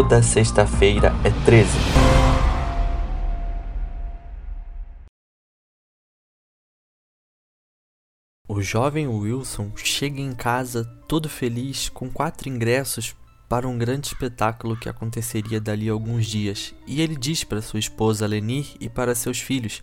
Toda sexta-feira é 13. O jovem Wilson chega em casa todo feliz com quatro ingressos para um grande espetáculo que aconteceria dali a alguns dias, e ele diz para sua esposa Lenir e para seus filhos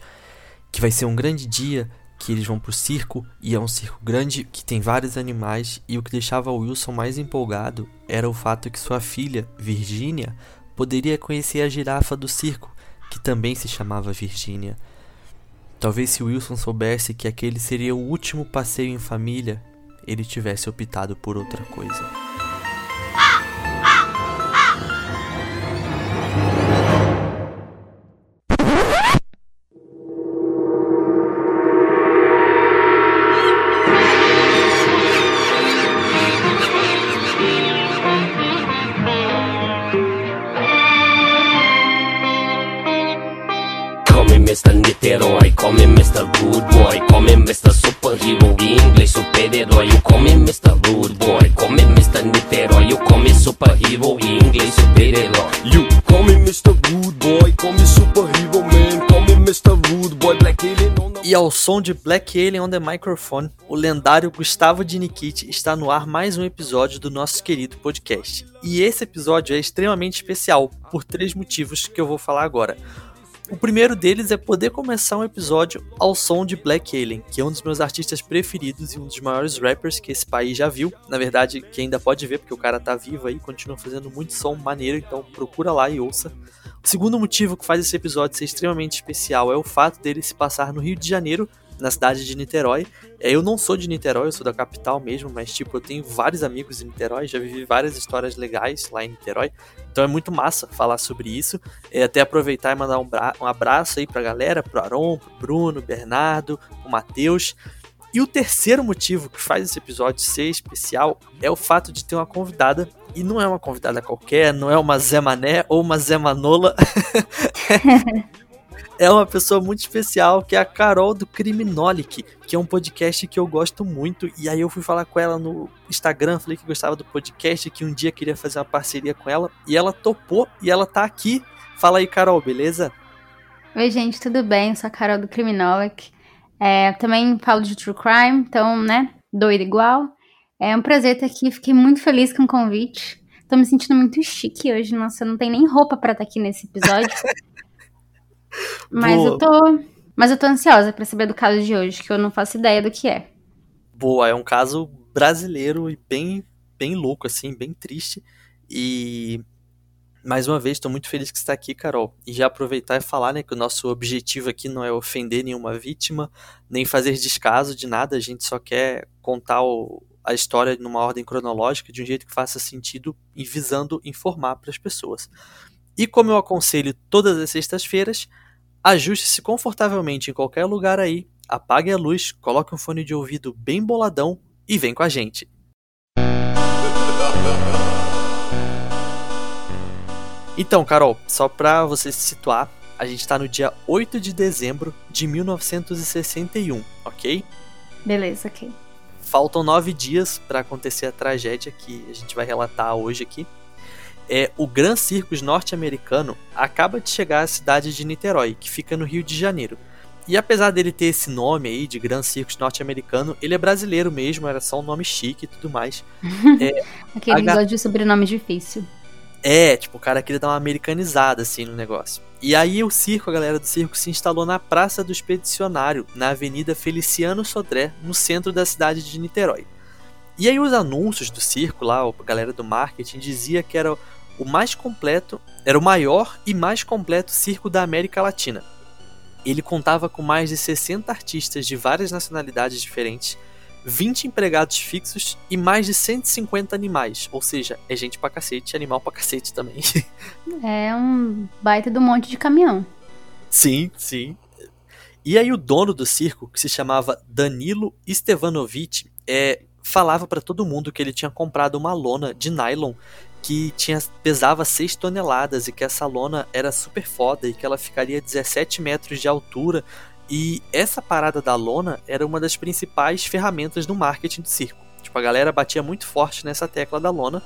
que vai ser um grande dia, que eles vão para o circo, e é um circo grande que tem vários animais, e o que deixava Wilson mais empolgado era o fato que sua filha, Virginia, poderia conhecer a girafa do circo, que também se chamava Virginia. Talvez se Wilson soubesse que aquele seria o último passeio em família, ele tivesse optado por outra coisa. Mr. Niterói, come Mr. Rude Boy, come Mr. Superhero, super-herói, you come Mr. Rude Boy, come Mr. Niterói, you come Superhero, inglês super-herói, you come Mr. Rude Boy, come Superhero Man, come Mr. Rude Boy, Black Alien on the... E ao som de Black Alien on the Microphone, o lendário Gustavo Dinikit está no ar mais um episódio do nosso querido podcast. E esse episódio é extremamente especial por três motivos que eu vou falar agora. O primeiro deles é poder começar um episódio ao som de Black Alien, que é um dos meus artistas preferidos e um dos maiores rappers que esse país já viu. Na verdade, que ainda pode ver, porque o cara tá vivo aí, continua fazendo muito som maneiro, então procura lá e ouça. O segundo motivo que faz esse episódio ser extremamente especial é o fato dele se passar no Rio de Janeiro, na cidade de Niterói. É, eu não sou de Niterói, eu sou da capital mesmo, mas tipo, eu tenho vários amigos em Niterói, já vivi várias histórias legais lá em Niterói. Então é muito massa falar sobre isso. É, até aproveitar e mandar um, um abraço aí pra galera, pro Aron, pro Bruno, Bernardo, pro Matheus. E o terceiro motivo que faz esse episódio ser especial é o fato de ter uma convidada, e não é uma convidada qualquer, não é uma Zé Mané ou uma Zé Manola. é uma pessoa muito especial, que é a Carol do Criminolic, que é um podcast que eu gosto muito. E aí eu fui falar com ela no Instagram, falei que gostava do podcast, que um dia queria fazer uma parceria com ela. E ela topou e ela tá aqui. Fala aí, Carol, beleza? Oi, gente, tudo bem? Eu sou a Carol do Criminolic. É, também falo de True Crime, então, né, doido igual. É um prazer estar aqui, fiquei muito feliz com o convite. Tô me sentindo muito chique hoje, nossa, não tem nem roupa para estar aqui nesse episódio. Mas Boa. eu tô. Mas eu tô ansiosa para saber do caso de hoje, que eu não faço ideia do que é. Boa, é um caso brasileiro e bem, bem louco, assim, bem triste. E mais uma vez, estou muito feliz que você está aqui, Carol. E já aproveitar e falar né, que o nosso objetivo aqui não é ofender nenhuma vítima, nem fazer descaso de nada, a gente só quer contar o, a história numa ordem cronológica, de um jeito que faça sentido e visando informar para as pessoas. E como eu aconselho todas as sextas-feiras, ajuste-se confortavelmente em qualquer lugar aí, apague a luz, coloque um fone de ouvido bem boladão e vem com a gente. Então, Carol, só para você se situar, a gente está no dia 8 de dezembro de 1961, ok? Beleza, ok. Faltam nove dias para acontecer a tragédia que a gente vai relatar hoje aqui é o Gran Circus norte-americano acaba de chegar à cidade de Niterói, que fica no Rio de Janeiro. E apesar dele ter esse nome aí de Gran Circus norte-americano, ele é brasileiro mesmo, era só um nome chique e tudo mais. É, Aquele H... de sobrenome difícil. É, tipo, o cara queria dar uma americanizada assim no negócio. E aí o circo, a galera do circo, se instalou na Praça do Expedicionário, na Avenida Feliciano Sodré, no centro da cidade de Niterói. E aí os anúncios do circo lá, a galera do marketing dizia que era o mais completo, era o maior e mais completo circo da América Latina. Ele contava com mais de 60 artistas de várias nacionalidades diferentes, 20 empregados fixos e mais de 150 animais, ou seja, é gente pra cacete, animal pra cacete também. É um baita do monte de caminhão. Sim, sim. E aí o dono do circo, que se chamava Danilo Stevanovic, é, falava para todo mundo que ele tinha comprado uma lona de nylon que tinha, pesava 6 toneladas e que essa lona era super foda e que ela ficaria 17 metros de altura. E essa parada da lona era uma das principais ferramentas do marketing do circo. Tipo, a galera batia muito forte nessa tecla da lona.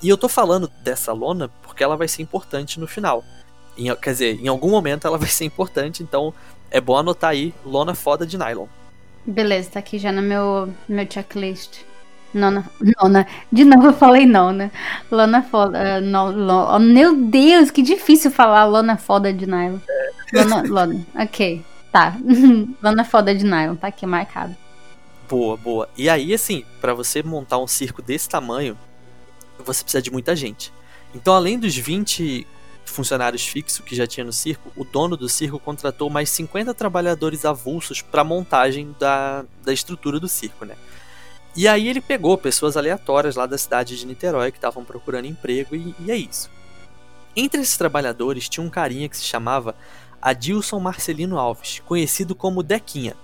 E eu tô falando dessa lona porque ela vai ser importante no final. Em, quer dizer, em algum momento ela vai ser importante, então é bom anotar aí lona foda de nylon. Beleza, tá aqui já no meu, meu checklist. Nona, nona. De novo eu falei nona. Lona foda. Uh, no, lo, oh, meu Deus, que difícil falar lona foda de nylon. Lona, lona. Ok, tá. lona foda de nylon, tá aqui marcado. Boa, boa. E aí, assim, para você montar um circo desse tamanho, você precisa de muita gente. Então, além dos 20 funcionários fixos que já tinha no circo, o dono do circo contratou mais 50 trabalhadores avulsos para montagem da, da estrutura do circo, né? E aí ele pegou pessoas aleatórias lá da cidade de Niterói que estavam procurando emprego e, e, é isso. Entre esses trabalhadores tinha um carinha que se chamava Adilson Marcelino Alves, conhecido como Dequinha.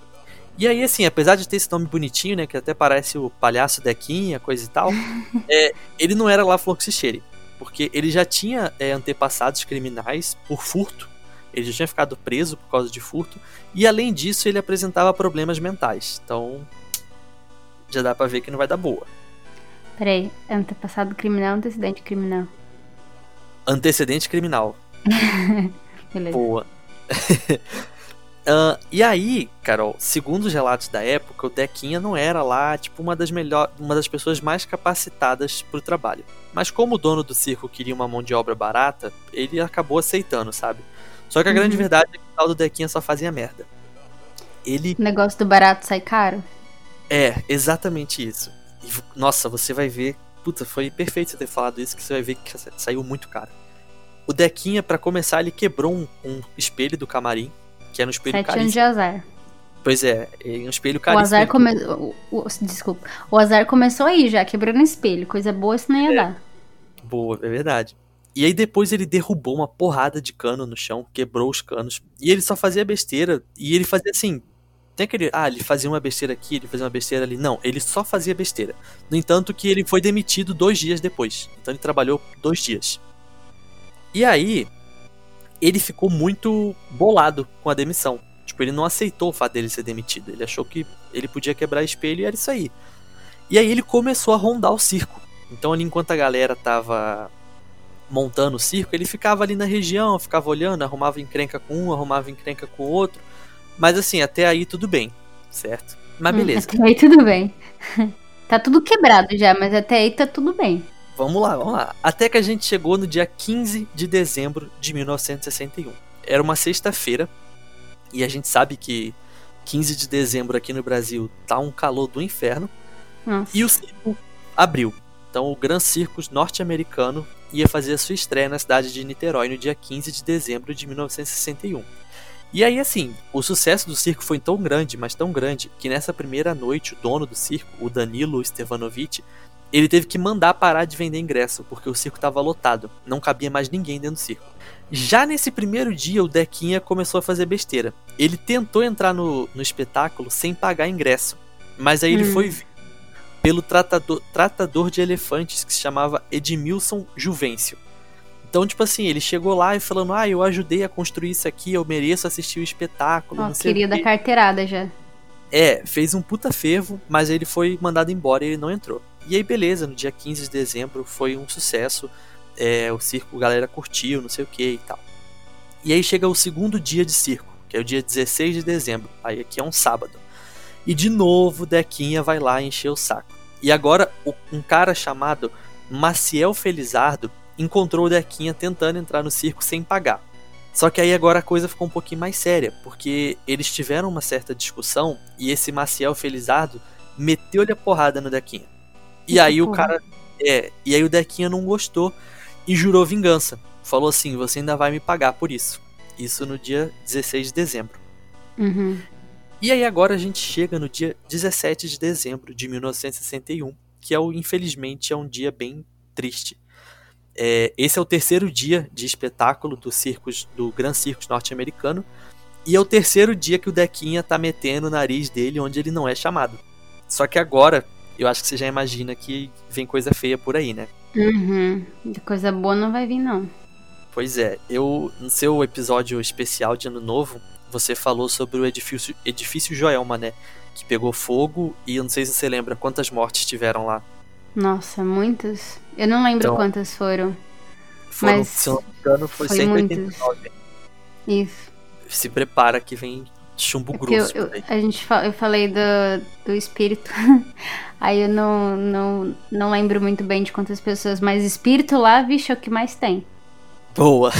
E aí, assim, apesar de ter esse nome bonitinho, né, que até parece o palhaço Dequinha, coisa e tal, é, ele não era lá Fluxicheire porque ele já tinha é, antepassados criminais por furto, ele já tinha ficado preso por causa de furto, e além disso ele apresentava problemas mentais. Então, já dá pra ver que não vai dar boa. Peraí, antepassado criminal ou antecedente criminal? Antecedente criminal. Beleza. Boa. Uh, e aí, Carol, segundo os relatos da época, o Dequinha não era lá, tipo, uma das melhores, uma das pessoas mais capacitadas para o trabalho. Mas como o dono do circo queria uma mão de obra barata, ele acabou aceitando, sabe? Só que a uhum. grande verdade é que o tal do Dequinha só fazia merda. Ele. O negócio do barato sai caro? É, exatamente isso. E, nossa, você vai ver. Puta, foi perfeito você ter falado isso, que você vai ver que saiu muito caro. O Dequinha, para começar, ele quebrou um, um espelho do camarim que era um espelho Sete caríssimo. anos de azar. Pois é, é um espelho caríssimo. O azar começou. Desculpa. O azar começou aí já, quebrando espelho. Coisa boa isso não ia é. dar. Boa, é verdade. E aí depois ele derrubou uma porrada de cano no chão, quebrou os canos. E ele só fazia besteira. E ele fazia assim. Tem aquele. Ah, ele fazia uma besteira aqui, ele fazia uma besteira ali. Não, ele só fazia besteira. No entanto, que ele foi demitido dois dias depois. Então ele trabalhou dois dias. E aí, ele ficou muito bolado com a demissão. Tipo, ele não aceitou o fato dele ser demitido. Ele achou que ele podia quebrar espelho e era isso aí. E aí ele começou a rondar o circo. Então ali enquanto a galera tava montando o circo, ele ficava ali na região, ficava olhando, arrumava encrenca com um, arrumava encrenca com o outro. Mas assim, até aí tudo bem, certo? Mas hum, beleza. Hum, até aí tudo bem. tá tudo quebrado já, mas até aí tá tudo bem. Vamos lá, vamos lá. Até que a gente chegou no dia 15 de dezembro de 1961. Era uma sexta-feira e a gente sabe que 15 de dezembro aqui no Brasil tá um calor do inferno. Nossa. E o circo abriu. Então o Gran Circus norte-americano ia fazer a sua estreia na cidade de Niterói no dia 15 de dezembro de 1961. E aí, assim, o sucesso do circo foi tão grande, mas tão grande, que nessa primeira noite o dono do circo, o Danilo Stevanovic, ele teve que mandar parar de vender ingresso, porque o circo estava lotado, não cabia mais ninguém dentro do circo. Já nesse primeiro dia, o Dequinha começou a fazer besteira. Ele tentou entrar no, no espetáculo sem pagar ingresso, mas aí hum. ele foi pelo tratador, tratador de elefantes que se chamava Edmilson Juvencio. Então, tipo assim, ele chegou lá e falando: Ah, eu ajudei a construir isso aqui, eu mereço assistir o espetáculo. Oh, queria da carteirada já. É, fez um puta fervo, mas ele foi mandado embora e ele não entrou. E aí, beleza, no dia 15 de dezembro foi um sucesso. É, o circo, a galera curtiu, não sei o que e tal. E aí chega o segundo dia de circo, que é o dia 16 de dezembro. Aí aqui é um sábado. E de novo, Dequinha vai lá encher o saco. E agora, um cara chamado Maciel Felizardo encontrou o Dequinha tentando entrar no circo sem pagar. Só que aí agora a coisa ficou um pouquinho mais séria, porque eles tiveram uma certa discussão e esse Maciel Felizardo meteu-lhe a porrada no Dequinha. E aí o cara. É, e aí o Dequinha não gostou e jurou vingança. Falou assim: você ainda vai me pagar por isso. Isso no dia 16 de dezembro. Uhum. E aí agora a gente chega no dia 17 de dezembro de 1961, que é o, infelizmente é um dia bem triste. É, esse é o terceiro dia de espetáculo do circus do Gran Circus norte-americano e é o terceiro dia que o Dequinha tá metendo o nariz dele onde ele não é chamado. Só que agora, eu acho que você já imagina que vem coisa feia por aí, né? Uhum. Coisa boa não vai vir, não. Pois é, eu no seu episódio especial de Ano Novo, você falou sobre o edifício, edifício Joelma, né? Que pegou fogo e eu não sei se você lembra quantas mortes tiveram lá. Nossa, muitas? Eu não lembro Então, quantas foram. Foram, Mas se eu não me engano, foi, foi 189. Isso. Se prepara que vem chumbo eu, grosso eu- aí. a gente eu falei do, do espírito. Aí eu não, não, não lembro muito bem de quantas pessoas, mas espírito lá, vixe, é o que mais tem. Boa!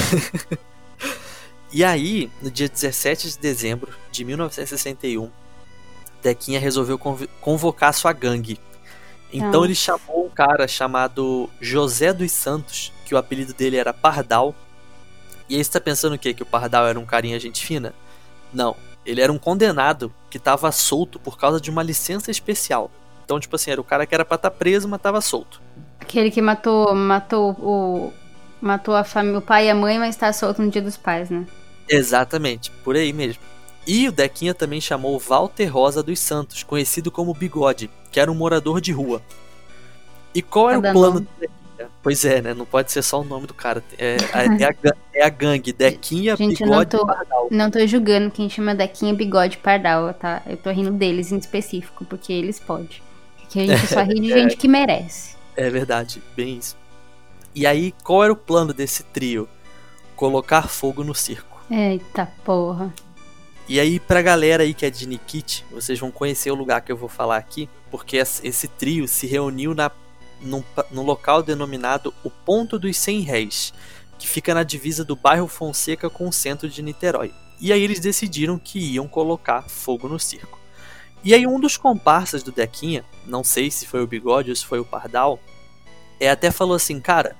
e aí, no dia 17 de dezembro de 1961, Dequinha resolveu conv- convocar sua gangue. Então Nossa. ele chamou um cara chamado José dos Santos, que o apelido dele era Pardal. E aí você tá pensando o quê? Que o Pardal era um carinha gente fina? Não. Ele era um condenado que tava solto por causa de uma licença especial. Então, tipo assim, era o cara que era pra estar preso, mas tava solto. Aquele que matou, matou o. Matou a família, o pai e a mãe, mas tá solto no dia dos pais, né? Exatamente, por aí mesmo. E o Dequinha também chamou Walter Rosa dos Santos, conhecido como Bigode, que era um morador de rua. E qual era Cada o plano do Dequinha? Pois é, né? Não pode ser só o nome do cara. É, é, a, ga- é a gangue Dequinha, Gente, eu não Bigode tô- e Pardal. Não tô julgando quem chama Dequinha bigode pardal, tá? Eu tô rindo deles em específico, porque eles podem. Porque a gente só ri de gente que merece. É verdade, bem isso. E aí, qual era o plano desse trio? Colocar fogo no circo. Eita porra. E aí, pra galera aí que é de Nikit, vocês vão conhecer o lugar que eu vou falar aqui, porque es- esse trio se reuniu na, num, local denominado o Ponto dos 100 Réis, que fica na divisa do bairro Fonseca com o centro de Niterói. E aí eles decidiram que iam colocar fogo no circo. E aí um dos comparsas do Dequinha, não sei se foi o Bigode ou se foi o Pardal, é até falou assim, cara,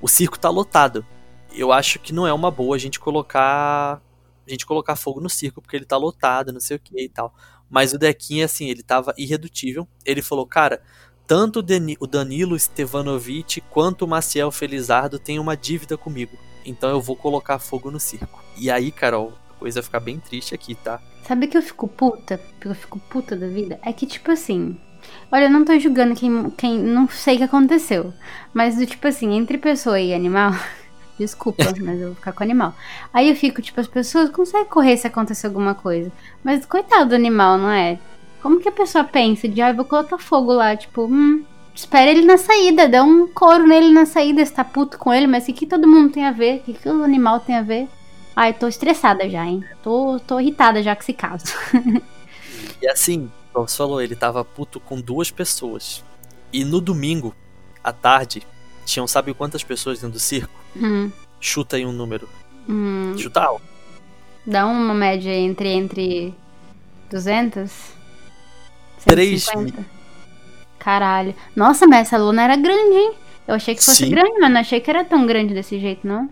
o circo tá lotado. Eu acho que não é uma boa a gente colocar a gente colocar fogo no circo porque ele tá lotado, não sei o que e tal. Mas o Dequinha, assim, ele tava irredutível. Ele falou, cara, tanto o Dani- o Danilo Stevanovic quanto o Maciel Felizardo têm uma dívida comigo. Então eu vou colocar fogo no circo. E aí, Carol, a coisa fica bem triste aqui, tá? Sabe que eu fico puta? Porque eu fico puta da vida? É que, tipo assim. Olha, eu não tô julgando quem. quem não sei o que aconteceu. Mas, do tipo assim, entre pessoa e animal. Desculpa, mas eu vou ficar com animal. Aí eu fico, tipo, as pessoas conseguem correr se acontecer alguma coisa. Mas coitado do animal, não é? Como que a pessoa pensa de, ah, eu vou colocar fogo lá? Tipo, hum, espera ele na saída, dá um couro nele na saída, você tá puto com ele, mas o que todo mundo tem a ver? O que, que o animal tem a ver? Ai, tô estressada já, hein? Tô, tô irritada já com esse caso. E assim, como você falou, ele tava puto com duas pessoas. E no domingo, à tarde, tinham sabe quantas pessoas dentro do circo? Hum, Chuta aí um número. hum, Chuta alto. dá uma média entre, entre 200? Três 150? Caralho. Nossa, mas essa luna era grande, hein? Eu achei que fosse Sim. grande, mas não achei que era tão grande desse jeito, não.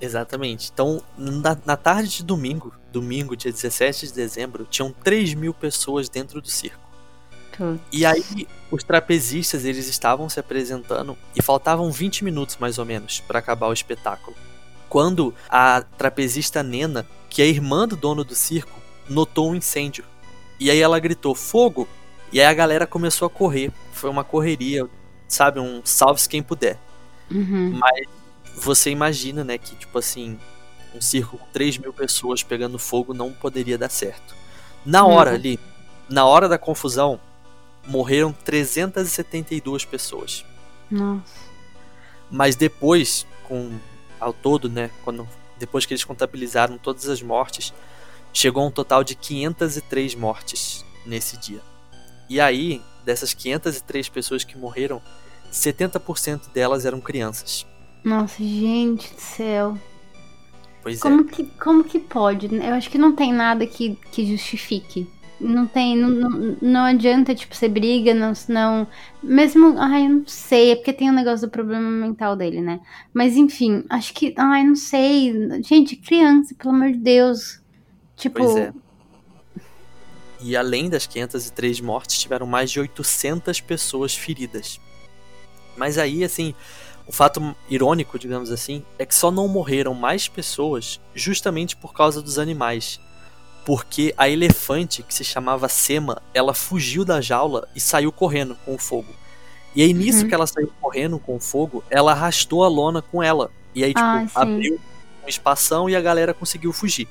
Exatamente. Então, na, na tarde de domingo, domingo, dia 17 de dezembro, tinham 3 mil pessoas dentro do circo. E aí, os trapezistas, eles estavam se apresentando e faltavam 20 minutos, mais ou menos, para acabar o espetáculo. Quando a trapezista Nena, que é irmã do dono do circo, notou um incêndio. E aí ela gritou, fogo! E aí a galera começou a correr. Foi uma correria, sabe? Um salve-se quem puder. Uhum. Você imagina, né, que tipo assim, um circo com 3 mil pessoas pegando fogo não poderia dar certo. Na hora Uhum. ali, na hora da confusão, morreram 372 pessoas. Nossa. Mas depois, com ao todo, né, quando depois que eles contabilizaram todas as mortes, chegou a um total de 503 mortes nesse dia. E aí, dessas 503 pessoas que morreram, 70% delas eram crianças. Nossa, gente do céu. Pois é. Como que, como que pode? Eu acho que não tem nada que, que justifique. Não tem, não, não, adianta, tipo, você briga, não, não. Mesmo, ai, eu não sei, é porque tem o negócio do problema mental dele, né? Mas enfim, acho que, ai, não sei. Gente, criança, pelo amor de Deus. Tipo, Pois é. E além das 503 mortes, tiveram mais de 800 pessoas feridas. Mas aí, assim, o fato irônico, digamos assim, é que só não morreram mais pessoas justamente por causa dos animais. Porque a elefante, que se chamava Sema, ela fugiu da jaula e saiu correndo com o fogo. E aí, nisso Uhum. que ela saiu correndo com o fogo, ela arrastou a lona com ela. E aí, tipo, Ah, abriu um espação e a galera conseguiu fugir.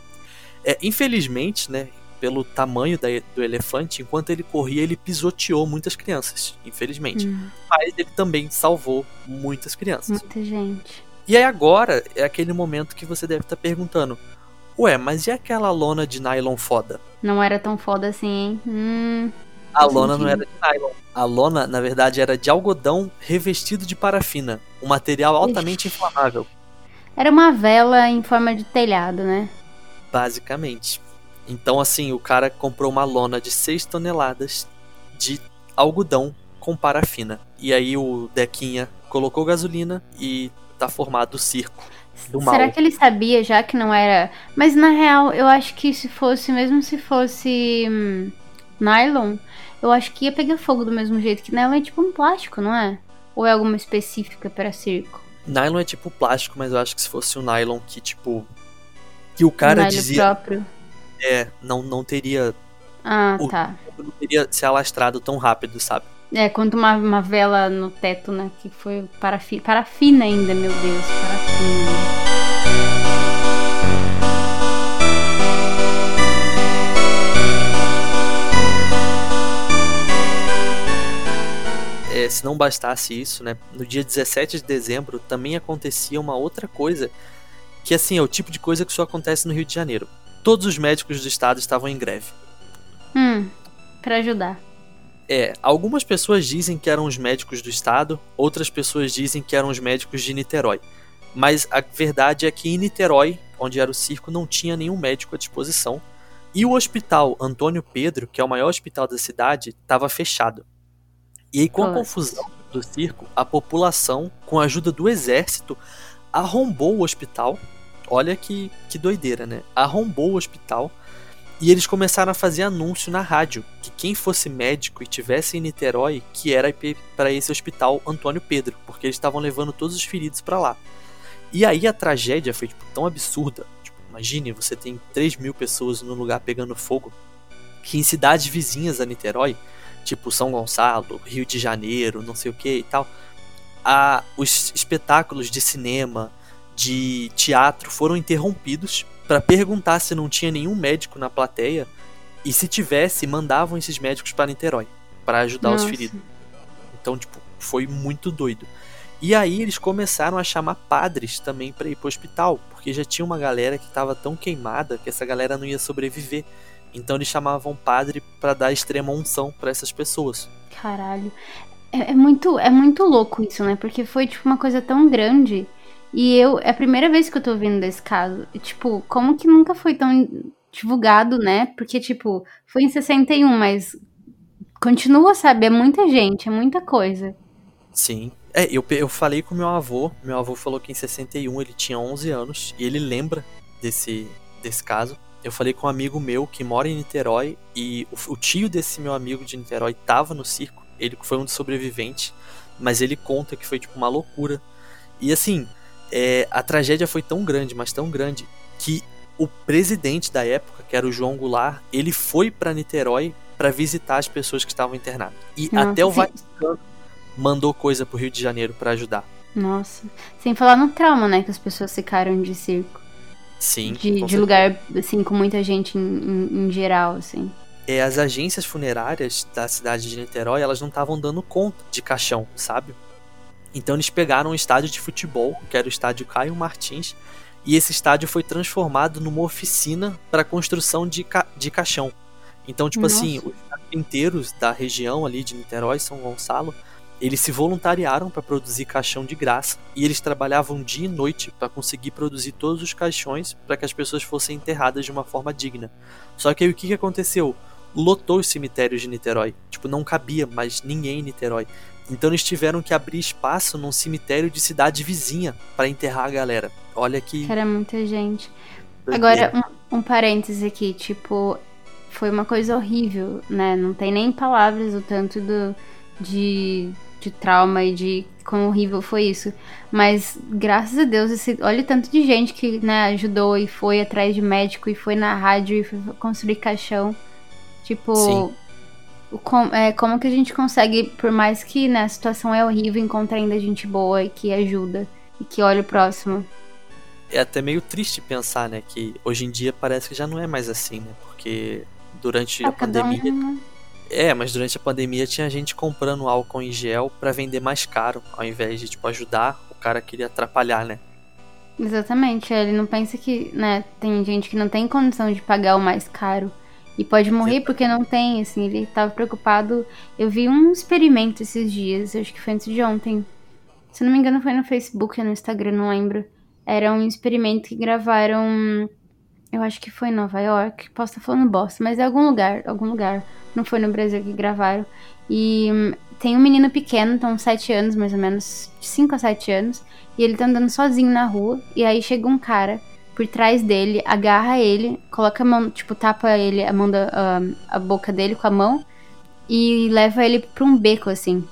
É, infelizmente, né, pelo tamanho da, do elefante, enquanto ele corria, ele pisoteou muitas crianças, infelizmente. Hum, Mas ele também salvou muitas crianças. muita gente. E aí agora é aquele momento que você deve estar perguntando: Ué, mas e aquela lona de nylon foda? Não era tão foda assim, hein? Hum, A lona não sentido. era de nylon. A lona, na verdade, era de algodão revestido de parafina, um material altamente Ixi. inflamável, era uma vela em forma de telhado, né? basicamente. Então, assim, o cara comprou uma lona de 6 toneladas de algodão com parafina. E aí o Dequinha colocou gasolina e tá formado o circo do mal. Será que ele sabia já que não era. Mas na real, eu acho que se fosse, mesmo se fosse hum, nylon, eu acho que ia pegar fogo do mesmo jeito. Que nylon é tipo um plástico, não é? Ou é alguma específica para circo? Nylon é tipo plástico, mas eu acho que se fosse um nylon que, tipo. Que o cara nylon dizia. próprio. É, não, não teria. Ah, O- tá. Não teria se alastrado tão rápido, sabe? É, quanto uma, uma vela no teto, né? Que foi parafi- parafina ainda, meu Deus. Parafina. É, se não bastasse isso, né? No dia 17 de dezembro também acontecia uma outra coisa. Que assim, é o tipo de coisa que só acontece no Rio de Janeiro. Todos os médicos do estado estavam em greve. Hum, pra ajudar. É, algumas pessoas dizem que eram os médicos do estado, outras pessoas dizem que eram os médicos de Niterói. Mas a verdade é que em Niterói, onde era o circo, não tinha nenhum médico à disposição. E o hospital Antônio Pedro, que é o maior hospital da cidade, estava fechado. E aí, com a Nossa. confusão do circo, a população, com a ajuda do exército, arrombou o hospital. Olha que, que doideira, né? Arrombou o hospital e eles começaram a fazer anúncio na rádio que quem fosse médico e tivesse em Niterói, que era para esse hospital Antônio Pedro, porque eles estavam levando todos os feridos para lá. E aí a tragédia foi tipo, tão absurda. Tipo, imagine, você tem 3 mil pessoas num lugar pegando fogo, que em cidades vizinhas a Niterói, tipo São Gonçalo, Rio de Janeiro, não sei o que e tal, a, os espetáculos de cinema, de teatro foram interrompidos para perguntar se não tinha nenhum médico na plateia e se tivesse, mandavam esses médicos para Niterói para ajudar os Nossa. feridos. Então, tipo, foi muito doido. E aí eles começaram a chamar padres também para ir pro hospital, porque já tinha uma galera que estava tão queimada que essa galera não ia sobreviver. Então eles chamavam padre para dar extrema unção para essas pessoas. Caralho. É, é muito, é muito louco isso, né? Porque foi, tipo, uma coisa tão grande. E eu, é a primeira vez que eu tô ouvindo desse caso. E, tipo, como que nunca foi tão divulgado, né? Porque, tipo, foi em 61, mas continua, sabe? É muita gente, é muita coisa. Sim. É, eu, eu falei com meu avô. Meu avô falou que em 61 ele tinha 11 anos e ele lembra desse, desse caso. Eu falei com um amigo meu que mora em Niterói e o, o tio desse meu amigo de Niterói tava no circo. Ele foi um dos sobreviventes, mas ele conta que foi tipo uma loucura. E assim, é, a tragédia foi tão grande, mas tão grande, que o presidente da época, que era o João Goulart, ele foi para Niterói para visitar as pessoas que estavam internadas. E Nossa, até o. Vaticano mandou coisa pro Rio de Janeiro para ajudar. Nossa. Sem falar no trauma, né? Que as pessoas ficaram de circo. Sim. De, de lugar, assim, com muita gente em, em- em geral, assim. É, as agências funerárias da cidade de Niterói, elas não estavam dando conta de caixão, sabe? Então eles pegaram um estádio de futebol, que era o estádio Caio Martins, e esse estádio foi transformado numa oficina para construção de, ca de caixão. Então, tipo assim, Nossa. os carpinteiros da região ali de Niterói, São Gonçalo, eles se voluntariaram para produzir caixão de graça e eles trabalhavam dia e noite para conseguir produzir todos os caixões para que as pessoas fossem enterradas de uma forma digna. Só que aí o que, que aconteceu? Lotou os cemitérios de Niterói. Tipo, não cabia mais ninguém em Niterói. Então eles tiveram que abrir espaço num cemitério de cidade vizinha para enterrar a galera. Olha que. Era muita gente. Agora, um, um parêntese aqui, tipo, foi uma coisa horrível, né? Não tem nem palavras o tanto do, de, de trauma e de quão horrível foi isso. Mas, graças a Deus, esse, olha o tanto de gente que né, ajudou e foi atrás de médico e foi na rádio e foi construir caixão. Tipo, Sim. Com- é, como que a gente consegue, por mais que né, a situação é horrível, encontrar ainda gente boa e que ajuda e que olha o próximo. É até meio triste pensar, né? Que hoje em dia parece que já não é mais assim, né? Porque durante Ah, a pandemia. um- É, mas durante a pandemia tinha gente comprando álcool em gel pra vender mais caro, ao invés de, tipo, ajudar, o cara queria atrapalhar, né? Exatamente, ele não pensa que, né, tem gente que não tem condição de pagar o mais caro e pode morrer porque não tem, assim, ele tava preocupado. Eu vi um experimento esses dias, acho que foi antes de ontem. Se não me engano foi no Facebook ou no Instagram, não lembro. Era um experimento que gravaram, eu acho que foi em Nova York, posso estar falando bosta, mas é algum lugar, algum lugar. Não foi no Brasil que gravaram. E hum, tem um menino pequeno, então 7 anos mais ou menos, de 5 a 7 anos, e ele tá andando sozinho na rua, e aí chega um cara por trás dele, agarra ele, coloca a mão, tipo, tapa ele, a mão da, a, a boca dele com a mão, e leva ele pra um beco, assim.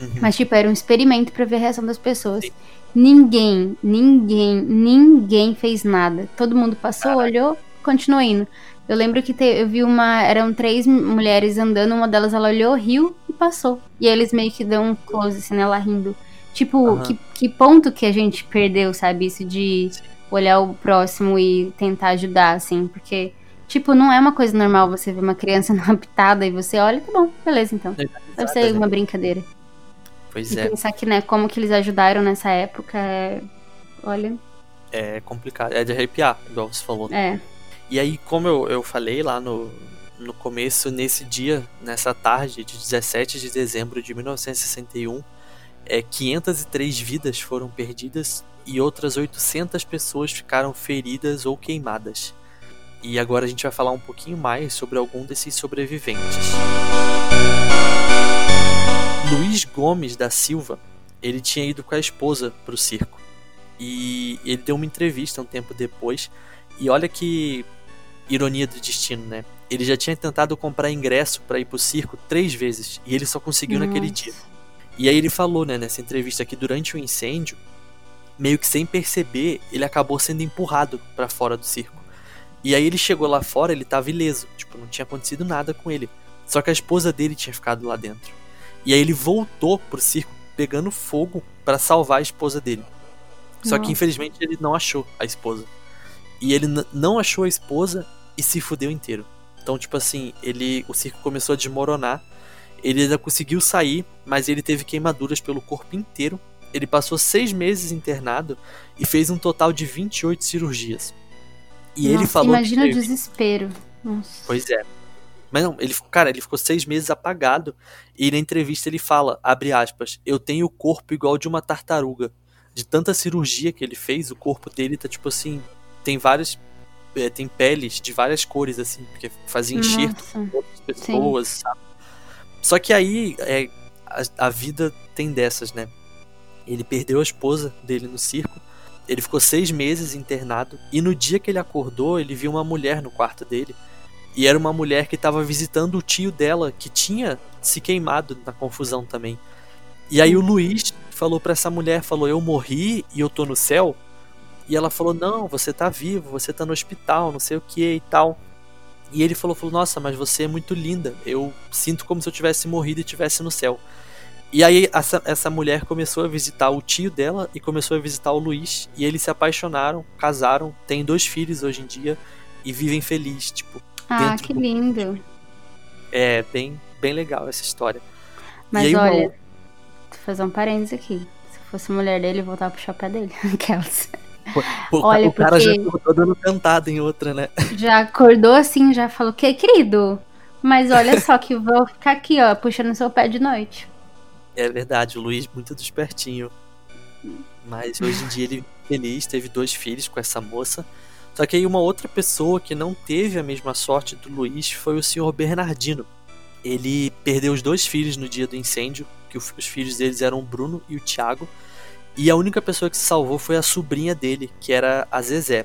Uhum. Mas, tipo, era um experimento pra ver a reação das pessoas. Sim. Ninguém, ninguém, ninguém fez nada. Todo mundo passou, olhou, continuou indo. Eu lembro que te- eu vi uma. Eram três mulheres andando, uma delas ela olhou, riu e passou. E aí eles meio que dão um close, assim, nela rindo. Tipo, Aham. que, que ponto que a gente perdeu, sabe? Isso de olhar o próximo e tentar ajudar, assim. Porque, tipo, não é uma coisa normal você ver uma criança numa pitada e você olha, tá bom, beleza então. Deve ser uma brincadeira. Pois E é, pensar que, né, como que eles ajudaram nessa época é. Olha, é complicado. É de arrepiar, igual você falou. é. E aí, como eu, eu falei lá no, no começo, nesse dia, nessa tarde de 17 de dezembro de 1961, é, 503 vidas foram perdidas e outras 800 pessoas ficaram feridas ou queimadas. E agora a gente vai falar um pouquinho mais sobre algum desses sobreviventes. Luiz Gomes da Silva, ele tinha ido com a esposa para o circo. E ele deu uma entrevista um tempo depois. E olha que ironia do destino, né? Ele já tinha tentado comprar ingresso para ir pro circo três vezes e ele só conseguiu naquele Nossa. dia. E aí ele falou, né, nessa entrevista que durante o incêndio, meio que sem perceber, ele acabou sendo empurrado para fora do circo. E aí ele chegou lá fora, ele tava ileso, tipo, não tinha acontecido nada com ele. Só que a esposa dele tinha ficado lá dentro. E aí ele voltou pro circo pegando fogo para salvar a esposa dele. Só que infelizmente ele não achou a esposa. E ele não achou a esposa e se fudeu inteiro. Então, tipo assim, ele o circo começou a desmoronar. Ele ainda conseguiu sair, mas ele teve queimaduras pelo corpo inteiro. Ele passou seis meses internado e fez um total de 28 cirurgias. E ele Nossa, falou. Imagina que o desespero. Nossa. Pois é. Mas não, ele, cara, ele ficou seis meses apagado. E na entrevista ele fala, abre aspas, eu tenho o corpo igual de uma tartaruga. De tanta cirurgia que ele fez, o corpo dele tá tipo assim, tem várias. é, tem peles de várias cores, assim, porque fazia enxerto com outras pessoas, sabe? Só que aí é, a, a vida tem dessas, né? Ele perdeu a esposa dele no circo. Ele ficou seis meses internado. E no dia que ele acordou, ele viu uma mulher no quarto dele. E era uma mulher que estava visitando o tio dela, que tinha se queimado na confusão também. E aí o Luiz falou pra essa mulher, falou, eu morri e eu tô no céu. E ela falou, não, você tá vivo, você tá no hospital, não sei o que e tal. E ele falou, falou, nossa, mas você é muito linda. Eu sinto como se eu tivesse morrido e estivesse no céu. E aí essa, essa mulher começou a visitar o tio dela e começou a visitar o Luiz. E eles se apaixonaram, casaram, têm dois filhos hoje em dia e vivem felizes. Tipo, Ah, que do- lindo. é bem, bem legal essa história. Mas aí uma olha, outra- vou fazer um parênteses aqui. Se fosse mulher dele, eu voltava pro chapéu dele. Aquelas. Pô, Olha, o cara já acordou dando cantada em outra, né? Já acordou assim, já falou, que querido? Mas olha só que vou ficar aqui, ó, puxando seu pé de noite. É verdade, o Luiz muito despertinho. Mas hoje em dia ele feliz, teve dois filhos com essa moça. Só que aí uma outra pessoa que não teve a mesma sorte do Luiz foi o senhor Bernardino. Ele perdeu os dois filhos no dia do incêndio, que os filhos deles eram o Bruno e o Thiago. E a única pessoa que se salvou foi a sobrinha dele, que era a Zezé.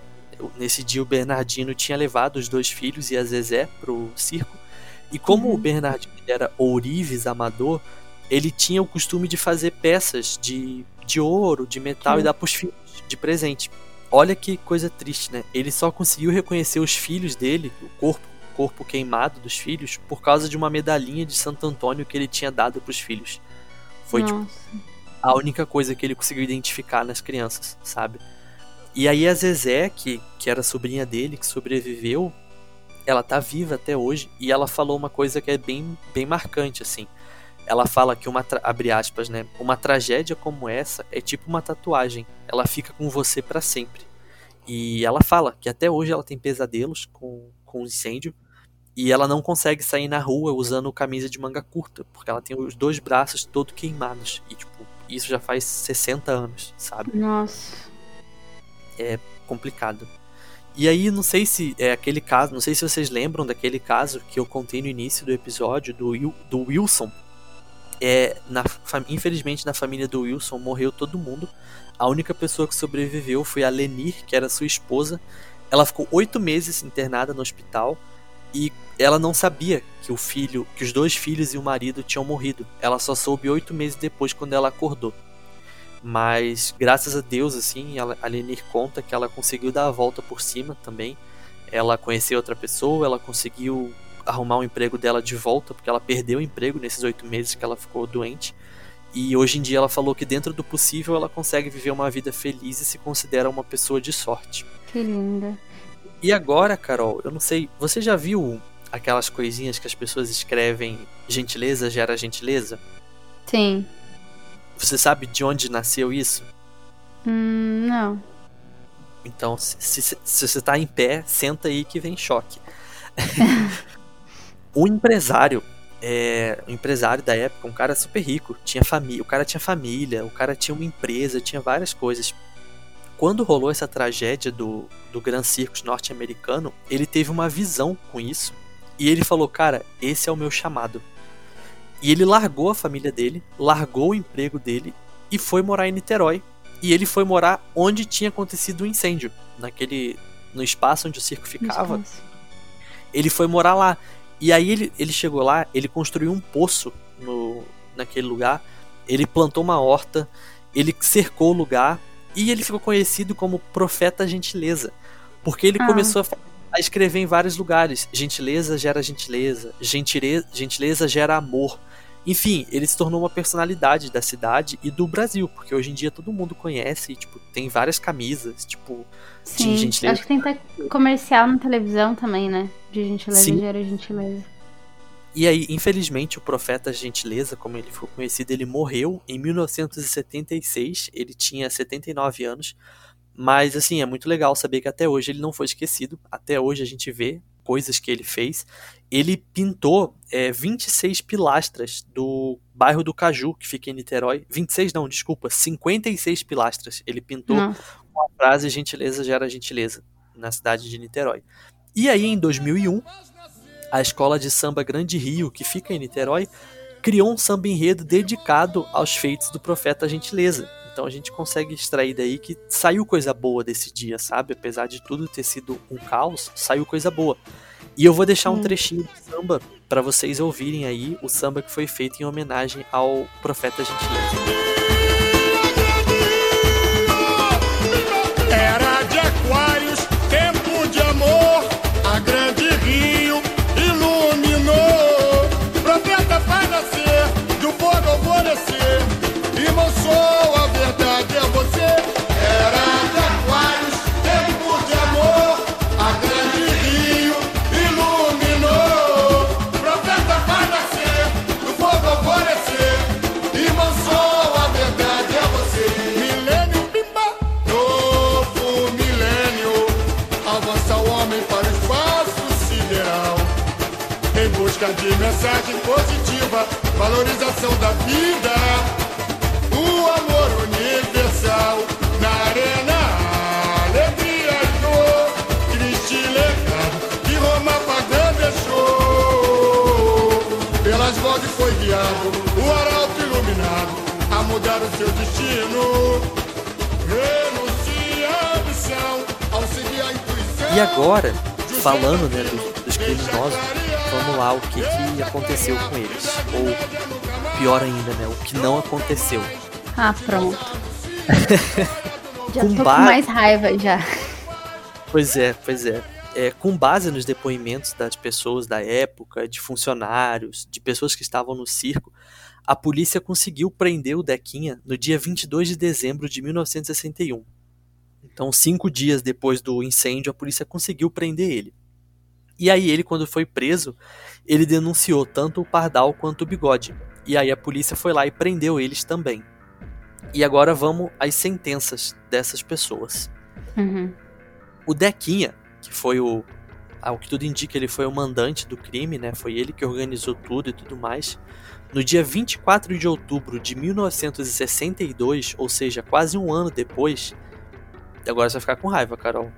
Nesse dia o Bernardino tinha levado os dois filhos e a Zezé pro circo. E como Uhum. o Bernardino era ourives amador, ele tinha o costume de fazer peças de, de ouro, de metal Sim. e dar pros filhos de presente. Olha que coisa triste, né? Ele só conseguiu reconhecer os filhos dele, o corpo, corpo queimado dos filhos, por causa de uma medalhinha de Santo Antônio que ele tinha dado pros filhos. Foi tipo, Nossa. A única coisa que ele conseguiu identificar nas crianças, sabe? E aí a Zezé, que, que era sobrinha dele, que sobreviveu, ela tá viva até hoje e ela falou uma coisa que é bem, bem marcante, assim. Ela fala que uma, abre aspas, né? Uma tragédia como essa é tipo uma tatuagem. Ela fica com você para sempre. E ela fala que até hoje ela tem pesadelos com, com incêndio e ela não consegue sair na rua usando camisa de manga curta, porque ela tem os dois braços todos queimados. E, tipo, isso já faz 60 anos, sabe? Nossa. É complicado. E aí, não sei se é aquele caso, não sei se vocês lembram daquele caso que eu contei no início do episódio do, do Wilson. É, na, infelizmente, na família do Wilson morreu todo mundo. A única pessoa que sobreviveu foi a Lenir, que era sua esposa. Ela ficou oito meses internada no hospital e ela não sabia que o filho, que os dois filhos e o marido tinham morrido. Ela só soube oito meses depois, quando ela acordou. Mas graças a Deus, assim, ela, a Lenir conta que ela conseguiu dar a volta por cima também. Ela conheceu outra pessoa, ela conseguiu arrumar o emprego dela de volta, porque ela perdeu o emprego nesses oito meses que ela ficou doente. E hoje em dia ela falou que dentro do possível ela consegue viver uma vida feliz e se considera uma pessoa de sorte. Que linda. E agora, Carol, eu não sei, você já viu aquelas coisinhas que as pessoas escrevem gentileza gera gentileza? Sim. Você sabe de onde nasceu isso? Hum, não. Então, se, se, se você tá em pé, senta aí que vem choque. o empresário, é, o empresário da época, um cara super rico, tinha família, o cara tinha família, o cara tinha uma empresa, tinha várias coisas. Quando rolou essa tragédia do, do Grand Circus norte-americano, ele teve uma visão com isso e ele falou: Cara, esse é o meu chamado. E ele largou a família dele, largou o emprego dele e foi morar em Niterói. E ele foi morar onde tinha acontecido o incêndio, naquele no espaço onde o circo ficava. Ele foi morar lá. E aí ele, ele chegou lá, ele construiu um poço no, naquele lugar, ele plantou uma horta, ele cercou o lugar e ele ficou conhecido como Profeta Gentileza, porque ele ah. começou a a escrever em vários lugares. Gentileza gera gentileza, gentileza, gentileza gera amor. Enfim, ele se tornou uma personalidade da cidade e do Brasil, porque hoje em dia todo mundo conhece, tipo, tem várias camisas, tipo, Sim, de gentileza. Acho que tem até comercial na televisão também, né? De gentileza Sim. gera gentileza. E aí, infelizmente, o profeta Gentileza, como ele ficou conhecido, ele morreu em 1976, ele tinha 79 anos, mas assim, é muito legal saber que até hoje ele não foi esquecido, até hoje a gente vê coisas que ele fez. Ele pintou é, 26 pilastras do bairro do Caju, que fica em Niterói. 26 não, desculpa, 56 pilastras. Ele pintou com a frase gentileza gera gentileza, na cidade de Niterói. E aí, em 2001, a escola de samba Grande Rio, que fica em Niterói, criou um samba enredo dedicado aos feitos do profeta Gentileza. Então a gente consegue extrair daí que saiu coisa boa desse dia, sabe? Apesar de tudo ter sido um caos, saiu coisa boa. E eu vou deixar um trechinho de samba para vocês ouvirem aí o samba que foi feito em homenagem ao Profeta Gentileza. Valorização da vida, o amor universal na arena, alegria e dor, triste legado que Roma pagã deixou. Pelas vozes foi guiado, o arauto iluminado a mudar o seu destino. Renuncia a ambição ao seguir a intuição. E agora, falando né, dos, dos criminosos, vamos lá o que, que aconteceu com eles. Ou pior ainda, né? O que não aconteceu. Ah, pronto. já Com tô ba- com mais raiva já. Pois é, pois é. É, com base nos depoimentos das pessoas da época, de funcionários, de pessoas que estavam no circo, a polícia conseguiu prender o Dequinha no dia 22 de dezembro de 1961. Então, cinco dias depois do incêndio, a polícia conseguiu prender ele. E aí ele, quando foi preso, ele denunciou tanto o Pardal quanto o Bigode. E aí a polícia foi lá e prendeu eles também. E agora vamos às sentenças dessas pessoas. Uhum. O Dequinha, que foi o. Ao que tudo indica, ele foi o mandante do crime, né? Foi ele que organizou tudo e tudo mais. No dia 24 de outubro de 1962, ou seja, quase um ano depois. Agora você vai ficar com raiva, Carol.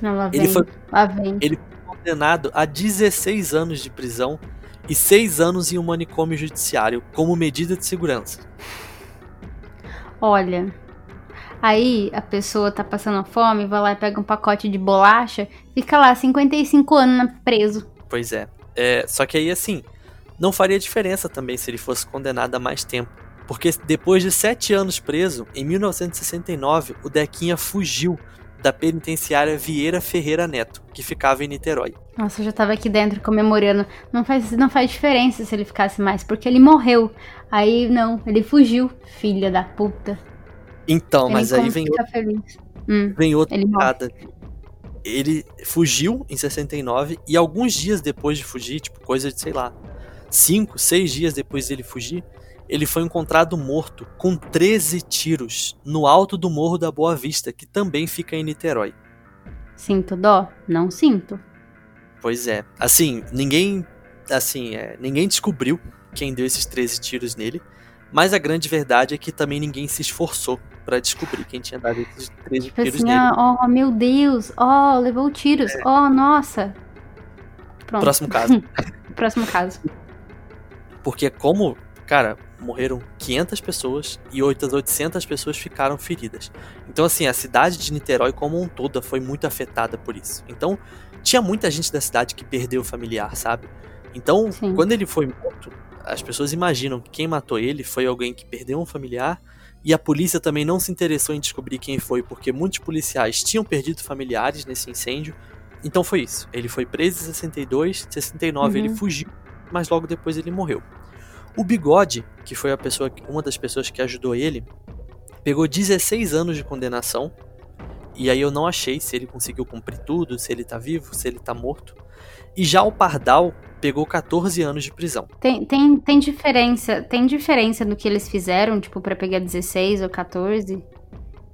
Não, lá vem. Ele foi- Lá vem. Ele condenado a 16 anos de prisão e 6 anos em um manicômio judiciário como medida de segurança. Olha, aí a pessoa tá passando fome, vai lá e pega um pacote de bolacha, fica lá 55 anos preso. Pois é. É, Só que aí, assim, não faria diferença também se ele fosse condenado a mais tempo. Porque depois de sete anos preso, em 1969, o Dequinha fugiu da penitenciária Vieira Ferreira Neto, que ficava em Niterói. Nossa, eu já tava aqui dentro comemorando. Não faz, não faz diferença se ele ficasse mais, porque ele morreu. Aí não, ele fugiu, filha da puta. Então, Tem mas aí vem, feliz. Hum, vem outra ele. Ele fugiu em 69 e alguns dias depois de fugir, tipo coisa de, sei lá, cinco, seis dias depois dele fugir, ele foi encontrado morto com 13 tiros no alto do Morro da Boa Vista, que também fica em Niterói. Sinto dó? Não sinto. Pois é. Assim, ninguém. Assim, é, ninguém descobriu quem deu esses 13 tiros nele. Mas a grande verdade é que também ninguém se esforçou pra descobrir quem tinha dado esses 13 Tipo tiros assim, nele. oh, meu Deus, ó, levou tiros, ó, nossa. Pronto. Próximo caso. Próximo caso. Porque como, cara, morreram 500 pessoas e outras 800 pessoas ficaram feridas. Então assim, a cidade de Niterói como um todo foi muito afetada por isso. Então, tinha muita gente da cidade que perdeu o familiar, sabe? Então, Sim. quando ele foi morto, as pessoas imaginam que quem matou ele foi alguém que perdeu um familiar e a polícia também não se interessou em descobrir quem foi, porque muitos policiais tinham perdido familiares nesse incêndio. Então foi isso. Ele foi preso em 62, em 69 Uhum. ele fugiu, mas logo depois ele morreu. O Bigode, que foi a pessoa, uma das pessoas que ajudou ele, pegou 16 anos de condenação. E aí eu não achei se ele conseguiu cumprir tudo, se ele tá vivo, se ele tá morto. E já o Pardal pegou 14 anos de prisão. Tem, tem, tem diferença, tem diferença no que eles fizeram, tipo, pra pegar 16 ou 14?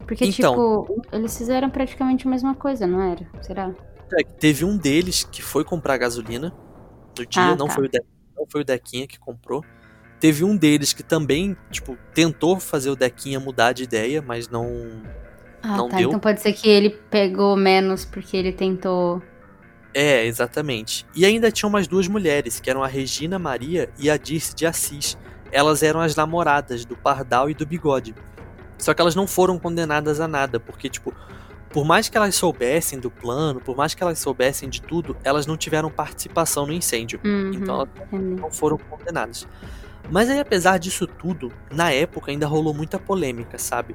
Porque, Então. tipo, eles fizeram praticamente a mesma coisa, não era? Será? É, Teve um deles que foi comprar gasolina no dia, Ah, não, tá. foi o De- não foi o Dequinha que comprou. Teve um deles que também, tipo, tentou fazer o Dequinha mudar de ideia, mas não. Ah, Não tá. deu? Então pode ser que ele pegou menos porque ele tentou. É, exatamente. E ainda tinham mais duas mulheres, que eram a Regina Maria e a Dirce de Assis. Elas eram as namoradas do Pardal e do Bigode. Só que elas não foram condenadas a nada, porque, tipo, por mais que elas soubessem do plano, por mais que elas soubessem de tudo, elas não tiveram participação no incêndio. Uhum, Então elas não foram condenadas. Mas aí, apesar disso tudo, na época ainda rolou muita polêmica, sabe?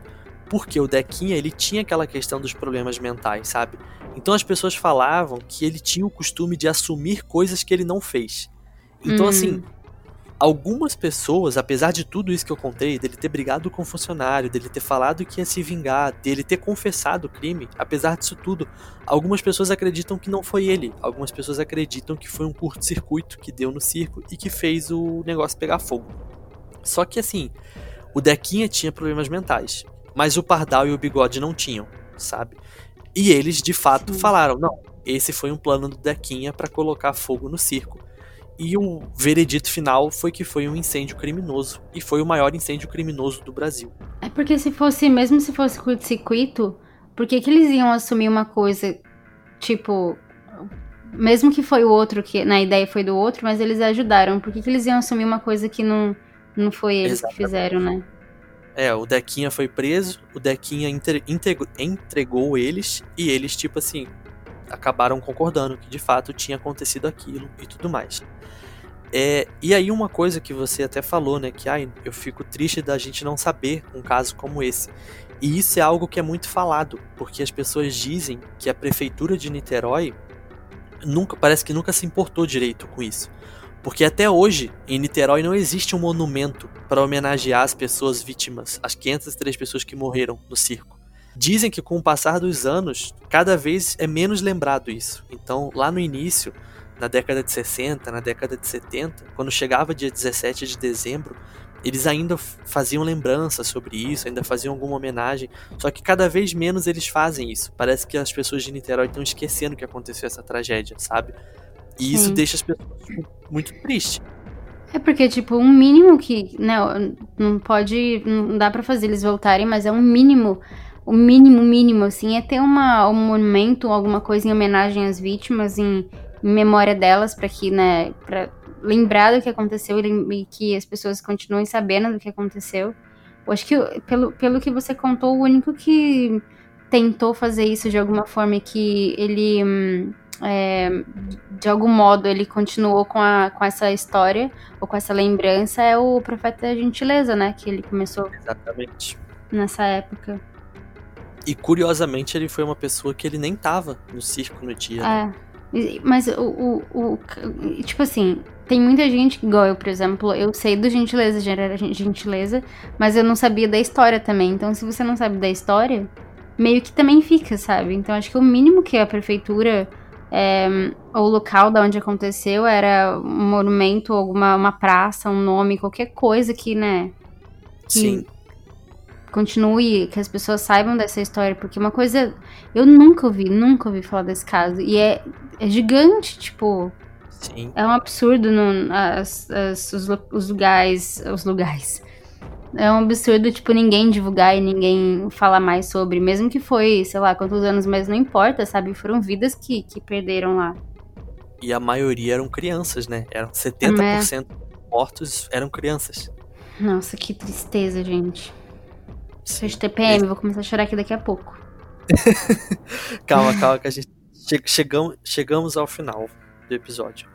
Porque o Dequinha, ele tinha aquela questão dos problemas mentais, sabe? Então as pessoas falavam que ele tinha o costume de assumir coisas que ele não fez. Então, Hum. assim, algumas pessoas, apesar de tudo isso que eu contei, dele ter brigado com o funcionário, dele ter falado que ia se vingar, dele ter confessado o crime, apesar disso tudo, algumas pessoas acreditam que não foi ele. Algumas pessoas acreditam que foi um curto-circuito que deu no circo e que fez o negócio pegar fogo. Só que assim, o Dequinha tinha problemas mentais, mas o Pardal e o Bigode não tinham, sabe? E eles de fato Sim. falaram: não, esse foi um plano do Dequinha para colocar fogo no circo. E o veredito final foi que foi um incêndio criminoso. E foi o maior incêndio criminoso do Brasil. É porque se fosse, mesmo se fosse curto-circuito, por que, que eles iam assumir uma coisa, tipo. Mesmo que foi o outro, que na ideia foi do outro, mas eles ajudaram. Por que, que eles iam assumir uma coisa que não, não foi eles Exatamente. que fizeram, né? É, o Dequinha foi preso, o Dequinha entregou eles, e eles, tipo assim, acabaram concordando que de fato tinha acontecido aquilo e tudo mais. É, e aí uma coisa que você até falou, né, que ai, eu fico triste da gente não saber um caso como esse. E isso é algo que é muito falado, porque as pessoas dizem que a prefeitura de Niterói nunca parece que nunca se importou direito com isso. Porque até hoje, em Niterói, não existe um monumento para homenagear as pessoas vítimas, as 503 pessoas que morreram no circo. Dizem que com o passar dos anos, cada vez é menos lembrado isso. Então, lá no início, na década de 60, na década de 70, quando chegava dia 17 de dezembro, eles ainda faziam lembranças sobre isso, ainda faziam alguma homenagem, só que cada vez menos eles fazem isso. Parece que as pessoas de Niterói estão esquecendo que aconteceu essa tragédia, sabe? E isso Sim. deixa as pessoas muito tristes. É porque, tipo, um mínimo que, né, não pode, não dá pra fazer eles voltarem, mas é um mínimo, o mínimo, mínimo, assim, é ter uma, um monumento, alguma coisa em homenagem às vítimas, em, em memória delas, pra que, né, pra lembrar do que aconteceu e, e que as pessoas continuem sabendo do que aconteceu. Eu acho que, pelo, pelo que você contou, o único que tentou fazer isso de alguma forma e que ele, hum, é, de algum modo, ele continuou com, a, com essa história ou com essa lembrança é o Profeta Gentileza, né? Que ele começou Exatamente. nessa época. E curiosamente ele foi uma pessoa que ele nem tava no circo no dia. né? É. E- Mas o, o, o- Tipo assim, tem muita gente, igual eu, por exemplo, eu sei do Gentileza, Genera- Gentileza, mas eu não sabia da história também. Então, se você não sabe da história, meio que também fica, sabe? Então, acho que o mínimo que a prefeitura. É, ou o local da onde aconteceu era um monumento, alguma uma praça, um nome, qualquer coisa que, né, Sim. Continue, que as pessoas saibam dessa história, porque uma coisa. Eu nunca ouvi, nunca ouvi falar desse caso. E é, é gigante, tipo. Sim. É um absurdo no, as, as- os, os lugares. Os lugares. É um absurdo, tipo, ninguém divulgar e ninguém falar mais sobre. Mesmo que foi, sei lá, quantos anos, mas não importa, sabe? Foram vidas que, que perderam lá. E a maioria eram crianças, né? Eram 70% mortos eram crianças. Nossa, que tristeza, gente. Seja TPM, vou começar a chorar aqui daqui a pouco. Calma, calma, que a gente che- chegamos, chegamos ao final do episódio.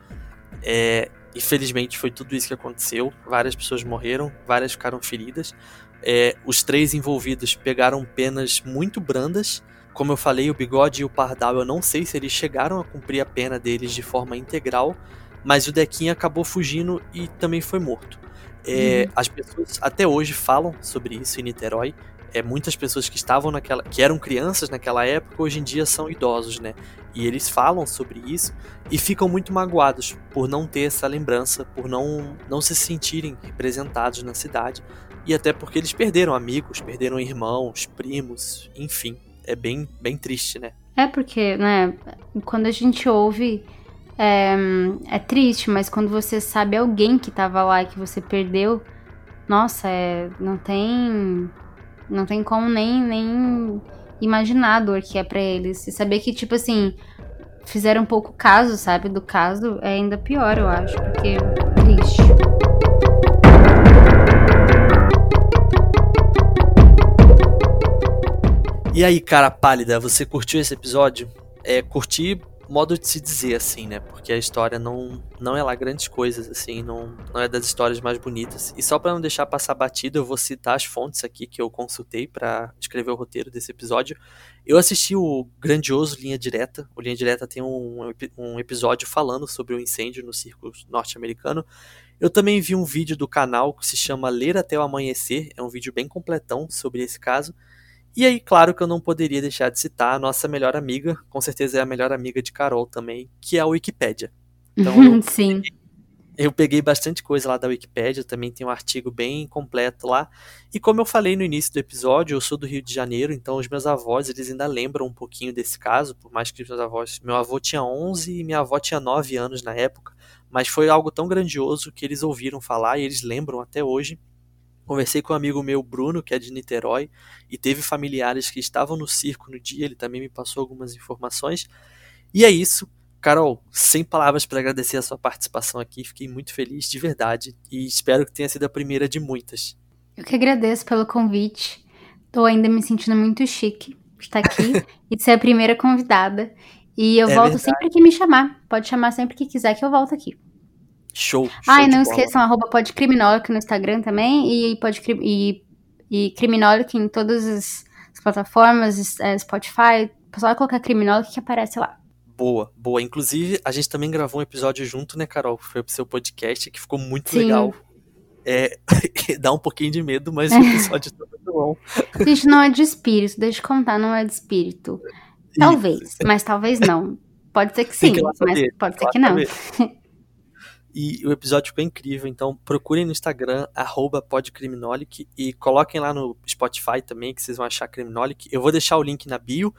É, infelizmente foi tudo isso que aconteceu. Várias pessoas morreram, várias ficaram feridas. É, os três envolvidos pegaram penas muito brandas. Como eu falei, o Bigode e o Pardal, eu não sei se eles chegaram a cumprir a pena deles de forma integral, mas o Dequinha acabou fugindo e também foi morto. É, As pessoas até hoje falam sobre isso em Niterói. É, muitas pessoas que estavam naquela. que eram crianças naquela época, hoje em dia são idosos, né? E eles falam sobre isso e ficam muito magoados por não ter essa lembrança, por não, não se sentirem representados na cidade. E até porque eles perderam amigos, perderam irmãos, primos, enfim. É bem, bem triste, né? É porque, né, quando a gente ouve, é, é triste, mas quando você sabe alguém que tava lá e que você perdeu, nossa, é, não tem. Não tem como nem, nem imaginar a dor que é pra eles. E saber que, tipo assim, fizeram pouco caso, sabe, do caso, é ainda pior, eu acho, porque triste. E aí, cara pálida, você curtiu esse episódio? É, curti modo de se dizer, assim, né? Porque a história não, não é lá grandes coisas, assim, não, não é das histórias mais bonitas. E só pra não deixar passar batido, eu vou citar as fontes aqui que eu consultei pra escrever o roteiro desse episódio. Eu assisti o grandioso Linha Direta. O Linha Direta tem um, um episódio falando sobre o incêndio no circo norte-americano. Eu também vi um vídeo do canal que se chama Ler até o Amanhecer. É um vídeo bem completão sobre esse caso. E aí, claro que eu não poderia deixar de citar a nossa melhor amiga, com certeza é a melhor amiga de Carol também, que é a Wikipédia. Então eu, Sim. eu peguei bastante coisa lá da Wikipédia, também tem um artigo bem completo lá. E como eu falei no início do episódio, eu sou do Rio de Janeiro, então os meus avós, eles ainda lembram um pouquinho desse caso, por mais que os meus avós, meu avô tinha 11 e minha avó tinha 9 anos na época, mas foi algo tão grandioso que eles ouviram falar e eles lembram até hoje. Conversei com um amigo meu, Bruno, que é de Niterói, e teve familiares que estavam no circo no dia, ele também me passou algumas informações. E é isso. Carol, sem palavras para agradecer a sua participação aqui, fiquei muito feliz de verdade e espero que tenha sido a primeira de muitas. Eu que agradeço pelo convite. Tô ainda me sentindo muito chique de estar aqui e de ser a primeira convidada. E eu É volto verdade. sempre que me chamar. Pode chamar sempre que quiser que eu volto aqui. Show! show de não esqueçam, arroba podcriminolic no Instagram também e, pode, e, e criminolic em todas as, as plataformas, é, Spotify. Só colocar criminolic que aparece lá. Boa, boa. Inclusive, a gente também gravou um episódio junto, né, Carol? Foi pro seu podcast, que ficou muito Sim. legal. É, dá um pouquinho de medo, mas o episódio tá muito bom. Gente, não é de espírito, deixa eu contar, não é de espírito. Talvez, mas talvez não. Pode ser que sim, mas pode ser que não. E o episódio ficou incrível, então procurem no Instagram, podcriminolic, e coloquem lá no Spotify também, que vocês vão achar Criminolic. Eu vou deixar o link na bio.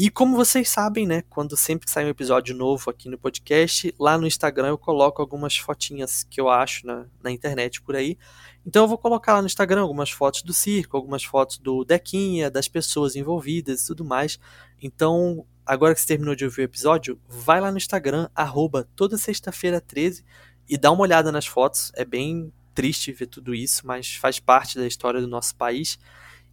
E como vocês sabem, né, quando sempre sai um episódio novo aqui no podcast, lá no Instagram eu coloco algumas fotinhas que eu acho na, na internet por aí. Então eu vou colocar lá no Instagram algumas fotos do circo, algumas fotos do Dequinha, das pessoas envolvidas e tudo mais. Então, agora que você terminou de ouvir o episódio, vai lá no Instagram, arroba toda sexta-feira 13, e dá uma olhada nas fotos. É bem triste ver tudo isso, mas faz parte da história do nosso país.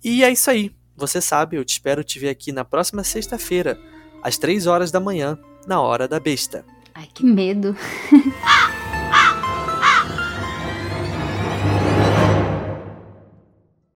E é isso aí. Você sabe, eu te espero te ver aqui na próxima sexta-feira, às 3 horas da manhã, na hora da besta. Ai, que medo.